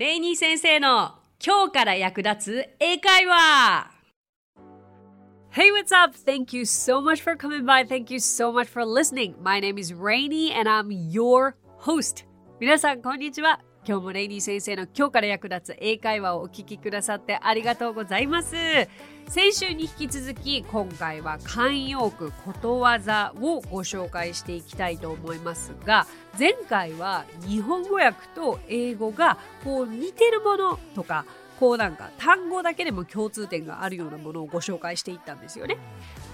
レイニー先生の今日から役立つ英会話 Hey, what's up? Thank you so much for coming by. Thank you so much for listening. My name is Rainy and I'm your host. 皆さん、こんにちは。今日もレイニー先生の今日から役立つ英会話をお聞きくださってありがとうございます。先週に引き続き今回は慣用句ことわざをご紹介していきたいと思いますが前回は日本語訳と英語がこう似てるものとかこうなんか単語だけでも共通点があるようなものをご紹介していったんですよね。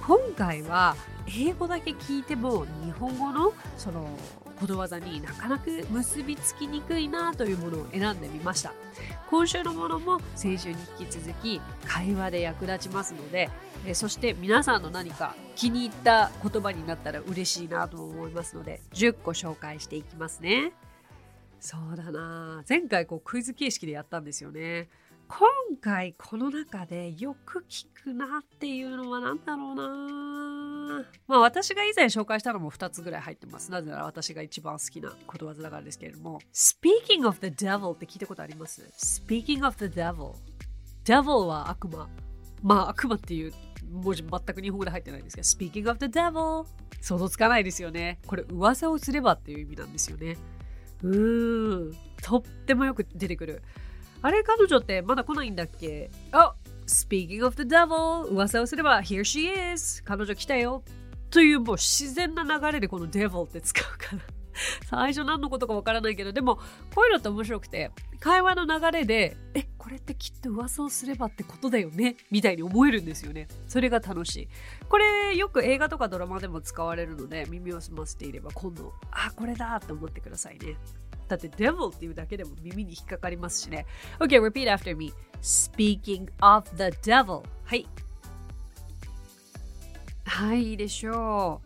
今回は英語だけ聞いても日本語のそのことわざになかなか結びつきにくいなというものを選んでみました。今週のものも先週に引き続き会話で役立ちますのでえそして皆さんの何か気に入った言葉になったら嬉しいなと思いますので10個紹介していきますね。そうだな。前回こうクイズ形式でやったんですよね。今回この中でよく聞くなっていうのは何だろうなまあ私が以前紹介したのも2つぐらい入ってます。なぜなら私が一番好きなことわざだからですけれども Speaking of the devil って聞いたことあります ?Speaking of the devil Devil は悪魔まあ悪魔っていう文字全く日本語で入ってないんですけど Speaking of the devil 想像つかないですよね。これ噂をすればっていう意味なんですよね。うーんとってもよく出てくる。あれ彼女ってまだ来ないんだっけ？あ Speaking of the devil 噂をすれば Here she is 彼女来たよ。というもう自然な流れでこの devil って使うから。最初何のことかわからないけどでもこういうのって面白くて会話の流れでえこれってきっと噂をすればってことだよね？みたいに思えるんですよね。それが楽しい。これよく映画とかドラマでも使われるので耳を澄ませていれば今度あこれだって思ってくださいね。だって devil っていうだけでも耳に引っかかりますしね。Okay, repeat after me. Speaking of the devil. はい。はい、いいでしょ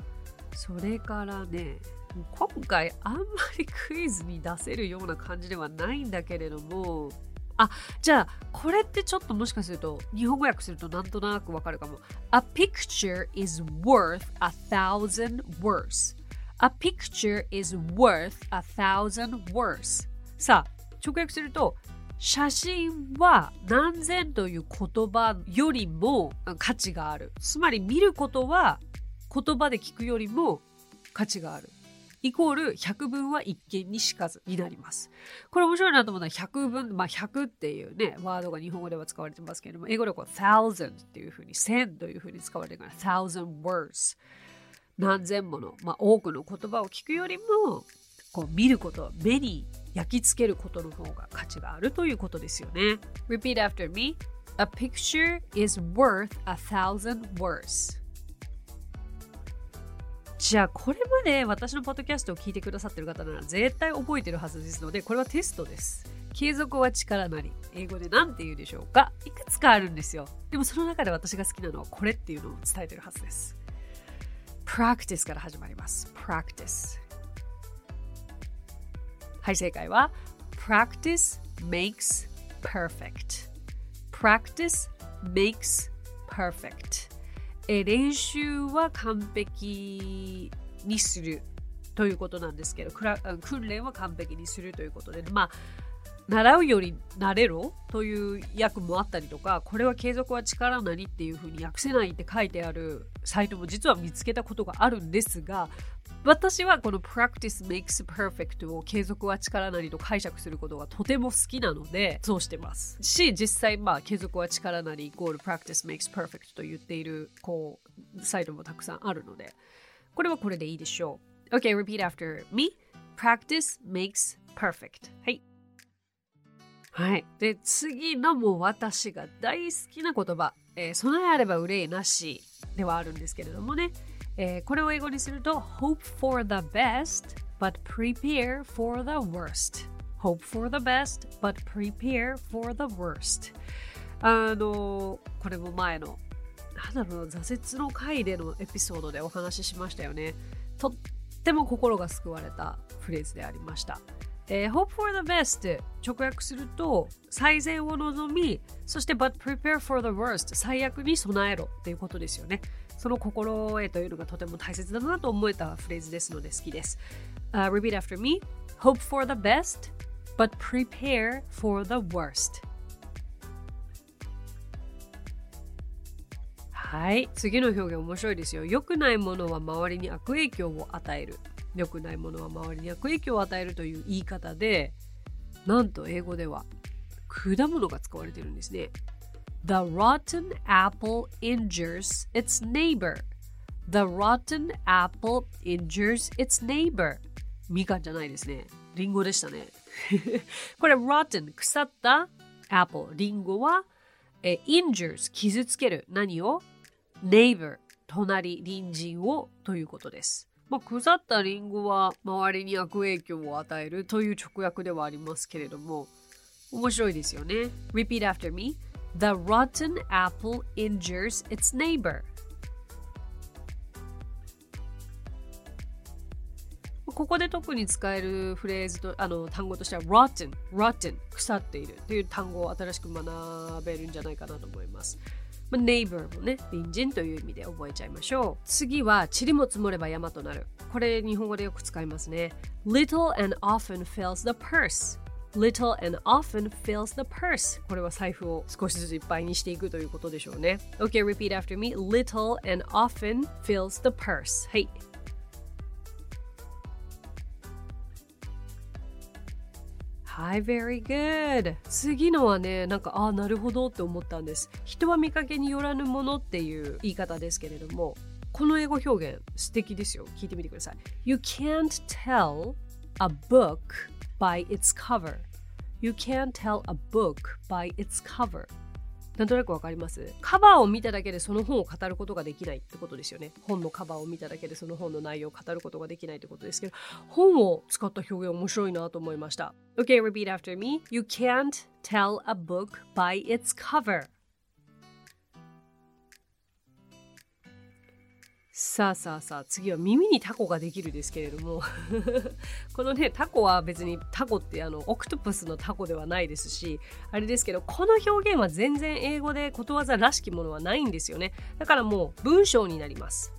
う。それからね、今回あんまりクイズに出せるような感じではないんだけれども、あ、じゃあ、これってちょっともしかすると、日本語訳するとなんとなくわかるかも。A picture is worth a thousand words. A picture is worth a thousand words. さあ、直訳すると、写真は何千という言葉よりも価値がある。つまり見ることは言葉で聞くよりも価値がある。イコール100分は一見にしかずになります。これ面白いなと思うのは100分、まあ100っていうね、ワードが日本語では使われてますけれども、英語ではこう thousand っていうふうに、1000というふうに使われてるから、thousand words。何千もの、まあ、多くの言葉を聞くよりもこう見ること目に焼き付けることの方が価値があるということですよね。Repeat after me. A picture is worth a thousand words. じゃあこれまで私のポッドキャストを聞いてくださってる方なら絶対覚えてるはずですのでこれはテストです。継続は力なり英語で何て言うでしょうか？いくつかあるんですよ。でもその中で私が好きなのはこれっていうのを伝えてるはずです。Practice から始まります。practice はい、正解は practice makes perfect practice makes perfect え練習は完璧にするということなんですけど訓練は完璧にするということでまあ習うより慣れろという訳もあったりとかこれは継続は力なりっていうふうに訳せないって書いてあるサイトも実は見つけたことがあるんですが私はこの practice makes perfect を継続は力なりと解釈することがとても好きなのでそうしてますし実際まあ継続は力なりイコール practice makes perfect と言っているこうサイトもたくさんあるのでこれはこれでいいでしょう OK repeat after me practice makes perfect はいはい。で、次のも私が大好きな言葉、えー、備えあれば憂いなしではあるんですけれどもね、えー、これを英語にすると Hope for the best but prepare for the worst. Hope for the best but prepare for the worst. あのこれも前のなんだろう挫折の回でのエピソードでお話ししましたよね。とっても心が救われたフレーズでありました。えー、hope for the best 直訳すると最善を望みそして but prepare for the worst 最悪に備えろっていうことですよねその心得というのがとても大切だなと思えたフレーズですので好きです、uh, repeat after me hope for the best but prepare for the worst. はい、次の表現面白いですよ。良くないものは周りに悪影響を与える。良くないものは周りに悪影響を与えるという言い方で、なんと英語では果物が使われてるんですね。The rotten apple injures its neighbor. The rotten apple injures its neighbor. みかんじゃないですね。リンゴでしたね。これ rotten 腐った apple リンゴはえ injures 傷つける何を neighbor 隣隣人をということです。まあ、腐ったリンゴは周りに悪影響を与えるという直訳ではありますけれども面白いですよね。Repeat after me. The rotten apple injures its neighbor. ここで特に使えるフレーズとあの単語としては rotten, rotten 腐っているという単語を新しく学べるんじゃないかなと思います。まあ、neighbor もね、隣人という意味で覚えちゃいましょう。次は、塵も積もれば山となる。これ、日本語でよく使いますね。little and often fills the purse. little and often fills the purse. これは財布を少しずついっぱいにしていくということでしょうね。Okay, repeat after me. little and often fills the purse. はい。はい、very good. 次のはね、なんか、ああ、なるほどって思ったんです。人は見かけによらぬものっていう言い方ですけれども、この英語表現素敵ですよ。聞いてみてください。You can't tell a book by its cover. You can't tell a book by its cover. なんとなくわかります？カバーを見ただけでその本を語ることができないってことですよね。本のカバーを見ただけでその本の内容を語ることができないってことですけど、本を使った表現面白いなと思いました。Okay, repeat after me. You can't tell a book by its cover. さあさあさあ次は耳にタコができるですけれども。このねタコは別にタコってあのオクトプスのタコではないですしあれですけどこの表現は全然英語でことわざらしきものはないんですよね。だからもう文章になります。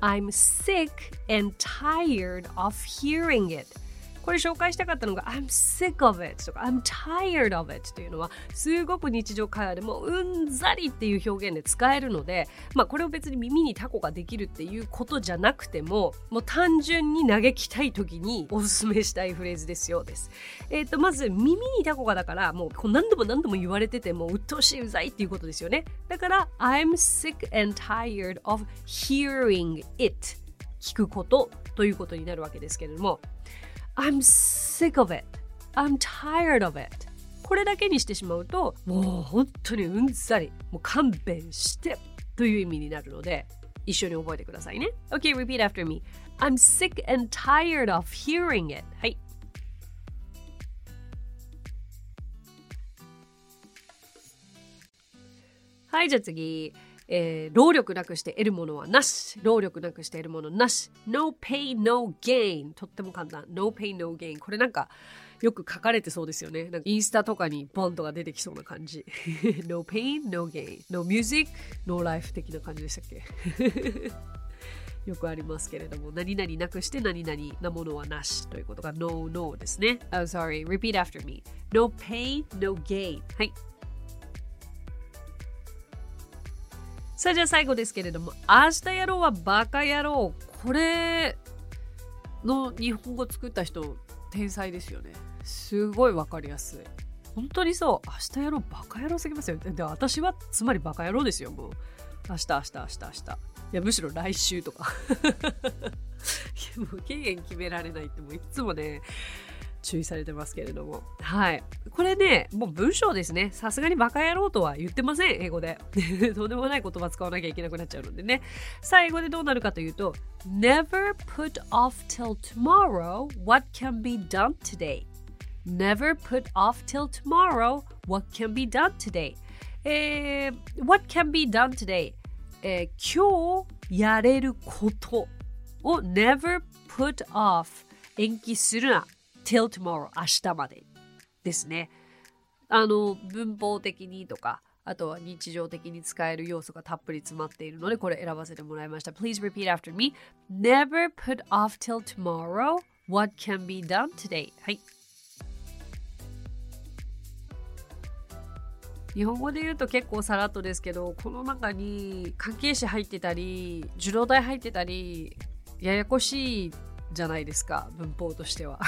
I'm sick and tired of hearing it. これ紹介したかったのが I'm sick of it とか I'm tired of it というのはすごく日常会話でもうんざりっていう表現で使えるので、まあ、これを別に耳にタコができるっていうことじゃなくてももう単純に嘆きたい時におすすめしたいフレーズですよです。えっ、ー、とまず耳にタコがだからもうこう何度も何度も言われててもう鬱陶しいうざいっていうことですよね。だから I'm sick and tired of hearing it 聞くことということになるわけですけれども I'm sick of it. I'm tired of it. これだけにしてしまうと、もう本当にうんざり、もう勘弁してという意味になるので、一緒に覚えてくださいね。Okay, repeat after me. I'm sick and tired of hearing it. はい。はい、じゃあ次。えー、労力なくして得るものはなし。労力なくして得るものなし。No pay, no gain. とっても簡単。No pay, no gain. これなんかよく書かれてそうですよね。なんかインスタとかにボンとか出てきそうな感じ。no pain, no gain. No music, no life 的な感じでしたっけ？よくありますけれども、何々なくして何々なものはなしということが no, no ですね。Oh, sorry. Repeat after me. No pain, no gain. はい。さあじゃあ最後ですけれども明日やろうはバカ野郎これの日本語作った人天才ですよね。すごいわかりやすい。本当にそう。明日やろうバカ野郎すぎますよ。で私はつまりバカ野郎ですよもう。明日明日明日明日。いやむしろ来週とか。もう期限決められないってもういつもね注意されてますけれども。はい。これね、もう文章ですね。さすがにバカ野郎とは言ってません、英語で。とんでもない言葉使わなきゃいけなくなっちゃうのでね。さあ、英語でどうなるかというと、Never put off till tomorrow what can be done today. Never put off till tomorrow what can be done today. えー、what can be done today? えー、今日やれることを never put off 延期するな till tomorrow 明日までですね。あの文法的にとかあとは日常的に使える要素がたっぷり詰まっているのでこれ選ばせてもらいました。Please repeat after me. Never put off till tomorrow what can be done today. はい。日本語で言うと結構さらっとですけどこの中に関係詞入ってたり受動体入ってたりややこしいじゃないですか文法としては。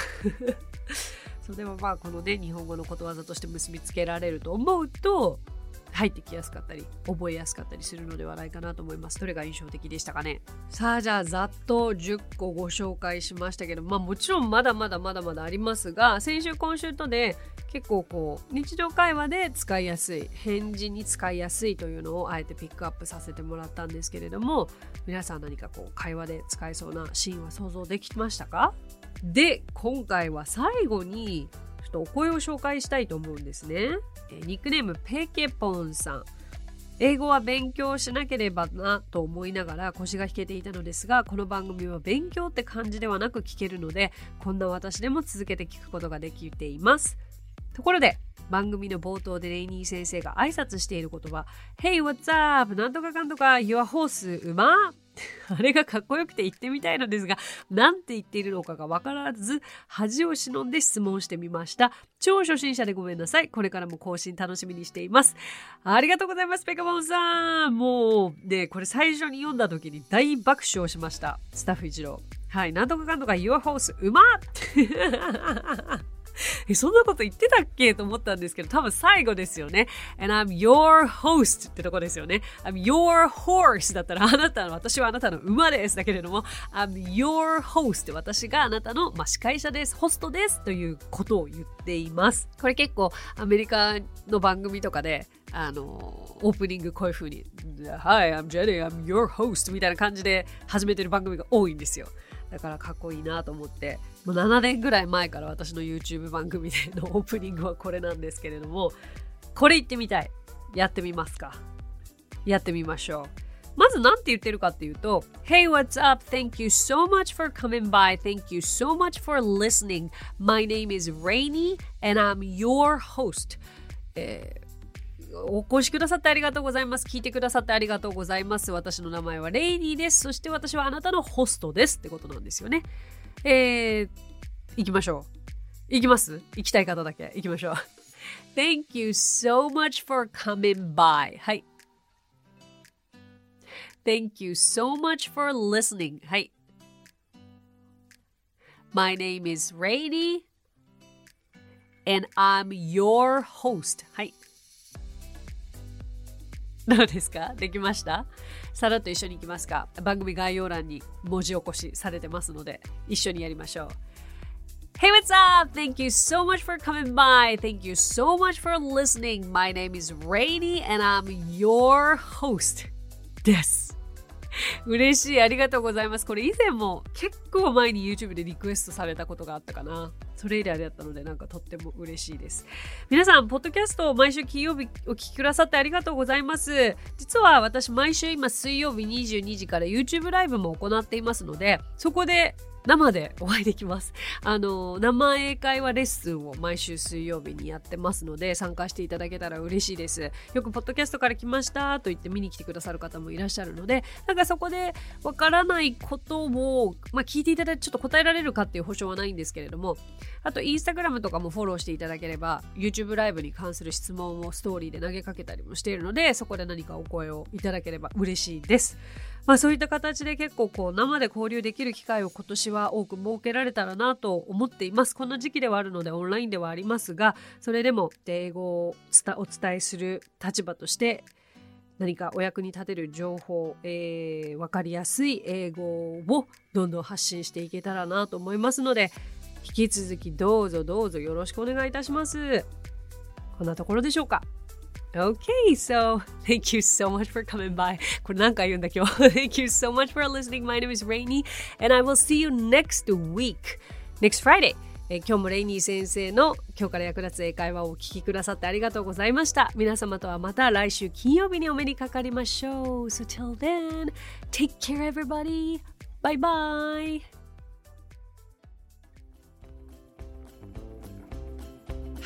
そうでもまあこのね日本語のことわざとして結びつけられると思うと入ってきやすかったり覚えやすかったりするのではないかなと思います。どれが印象的でしたかね？さあじゃあざっと10個ご紹介しましたけどまあもちろんまだまだまだまだありますが先週今週とで結構こう日常会話で使いやすい返事に使いやすいというのをあえてピックアップさせてもらったんですけれども皆さん何かこう会話で使えそうなシーンは想像できましたか？で今回は最後にちょっとお声を紹介したいと思うんですね。ニックネームペケポンさん。英語は勉強しなければなと思いながら腰が引けていたのですがこの番組は勉強って感じではなく聞けるのでこんな私でも続けて聞くことができています。ところで番組の冒頭でレイニー先生が挨拶している言葉。Hey what's up? なんとかかんとか。Your horse 馬 あれがかっこよくて言ってみたいのですが、何て言っているのかがわからず、恥を忍んで質問してみました。超初心者でごめんなさい。これからも更新楽しみにしています。ありがとうございます、ペカボンさん。もう、ね、これ最初に読んだ時に大爆笑しました。スタッフ一郎。はい、なんとかかんとか Your House うまっえ、そんなこと言ってたっけと思ったんですけど、多分最後ですよね。And I'm your host ってとこですよね。I'm your horse だったら、あなたの、私はあなたの馬です。だけれども、I'm your host 私があなたの、まあ、司会者です。ホストですということを言っています。これ結構アメリカの番組とかで、あの、オープニングこういう風に、Hi, I'm Jenny, I'm your host みたいな感じで始めてる番組が多いんですよ。だからかっこいいなと思ってもう7年ぐらい前から私の YouTube 番組でのオープニングはこれなんですけれどもこれ言ってみたいやってみますかやってみましょうまず何て言ってるかっていうと Hey what's up? Thank you so much for coming by thank you so much for listening my name is Rainy and I'm your host、えーお越しくださってありがとうございます。聞いてくださってありがとうございます。私の名前はレイニーです。そして私はあなたのホストですってことなんですよね。えー、行きましょう。行きます行きたい方だけ行きましょう。Thank you so much for coming by. はい。Thank you so much for listening. はい。My name is Rainy and I'm your host. はい。 どうですかできましたさらっと一緒に行きますか番組概要欄に文字起こしされてますので一緒にやりましょう Hey, what's up? Thank you so much for coming by. Thank you so much for listening. My name is Rainy and I'm your host です。嬉しい。ありがとうございます。これ以前も結構前に YouTube でリクエストされたことがあったかな。それ以来だったので、なんかとっても嬉しいです。皆さん、ポッドキャストを毎週金曜日お聞きくださってありがとうございます。実は私、毎週今水曜日22時から YouTube ライブも行っていますので、そこで生でお会いできます。あの、生英会話レッスンを毎週水曜日にやってますので、参加していただけたら嬉しいです。よく、ポッドキャストから来ましたと言って見に来てくださる方もいらっしゃるので、なんかそこでわからないことを、まあ、聞いていただいてちょっと答えられるかっていう保証はないんですけれども、あと、インスタグラムとかもフォローしていただければ、YouTube ライブに関する質問をストーリーで投げかけたりもしているので、そこで何かお声をいただければ嬉しいです。まあ、そういった形で結構こう生で交流できる機会を今年は多く設けられたらなと思っています。こんな時期ではあるのでオンラインではありますが、それでも英語をお伝えする立場として何かお役に立てる情報、えー、分かりやすい英語をどんどん発信していけたらなと思いますので引き続きどうぞどうぞよろしくお願いいたします。こんなところでしょうか Okay, so thank you so much for coming by. これ何回言うんだ今日 Thank you so much for listening. My name is Rainy and I will see you next week, next Friday. え今日もレイニー先生の今日から役立つ英会話をお聞きくださってありがとうございました。皆様とはまた来週金曜日にお目にかかりましょう。So till then, take care everybody. Bye bye.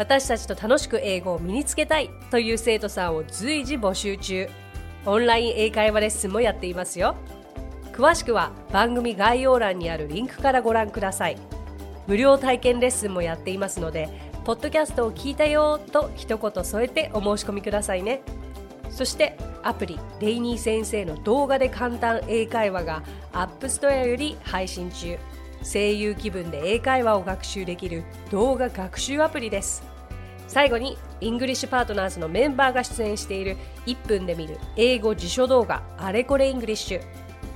私たちと楽しく英語を身につけたいという生徒さんを随時募集中。オンライン英会話レッスンもやっていますよ。詳しくは番組概要欄にあるリンクからご覧ください。無料体験レッスンもやっていますのでポッドキャストを聞いたよと一言添えてお申し込みくださいね。そしてアプリレイニー先生の動画で簡単英会話がApp Store より配信中。声優気分で英会話を学習できる動画学習アプリです。最後に English Partners のメンバーが出演している1分で見る英語辞書動画あれこれ English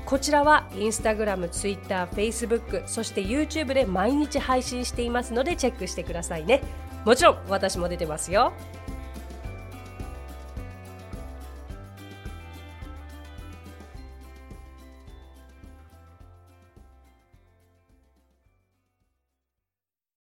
こちらはインスタグラム、ツイッター、フェイスブック、そして YouTube で毎日配信していますのでチェックしてくださいね。もちろん私も出てますよ。